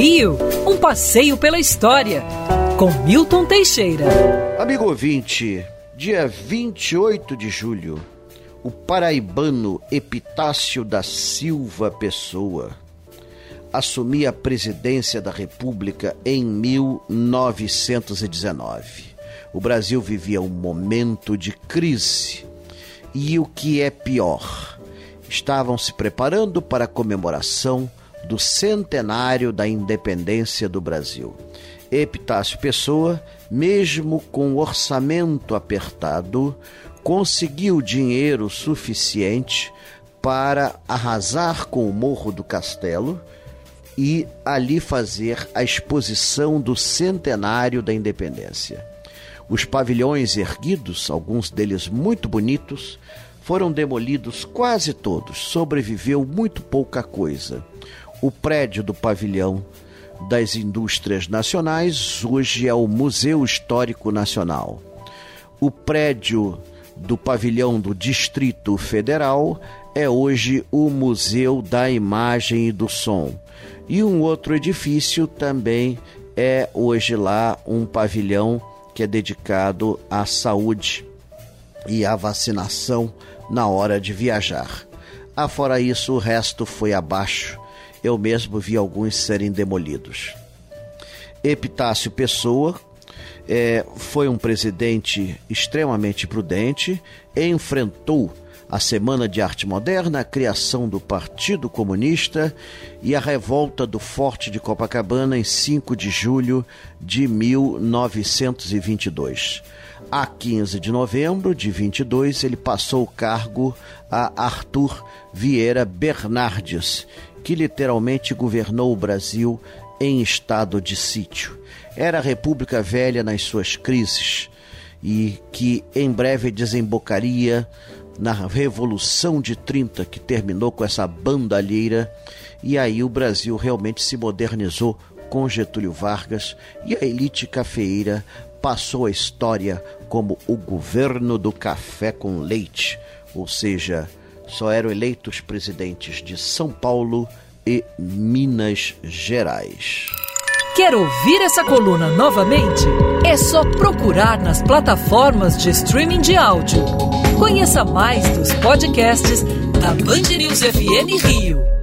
Rio, um passeio pela história, com Milton Teixeira. Amigo ouvinte, dia 28 de julho, o paraibano Epitácio da Silva Pessoa assumia a presidência da República em 1919. O Brasil vivia um momento de crise e o que é pior, estavam se preparando para a comemoração do centenário da independência do Brasil. Epitácio Pessoa, mesmo com orçamento apertado, conseguiu dinheiro suficiente para arrasar com o Morro do Castelo e ali fazer a exposição do centenário da independência. Os pavilhões erguidos, alguns deles muito bonitos, foram demolidos quase todos, sobreviveu muito pouca coisa. O prédio do pavilhão das indústrias nacionais hoje é o Museu Histórico Nacional. O prédio do pavilhão do Distrito Federal é hoje o Museu da Imagem e do Som. E um outro edifício também é hoje lá um pavilhão que é dedicado à saúde e à vacinação na hora de viajar. Afora isso, o resto foi abaixo. Eu mesmo vi alguns serem demolidos. Epitácio Pessoa é, foi um presidente extremamente prudente, enfrentou a Semana de Arte Moderna, a criação do Partido Comunista e a revolta do Forte de Copacabana em 5 de julho de 1922. A 15 de novembro de 22, ele passou o cargo a Arthur Vieira Bernardes, que literalmente governou o Brasil em estado de sítio. Era a República Velha nas suas crises e que em breve desembocaria na Revolução de 30, que terminou com essa bandalheira, e aí o Brasil realmente se modernizou com Getúlio Vargas e a elite cafeeira passou a história como o governo do café com leite, ou seja, só eram eleitos presidentes de São Paulo e Minas Gerais. Quer ouvir essa coluna novamente? É só procurar nas plataformas de streaming de áudio. Conheça mais dos podcasts da Band News FM Rio.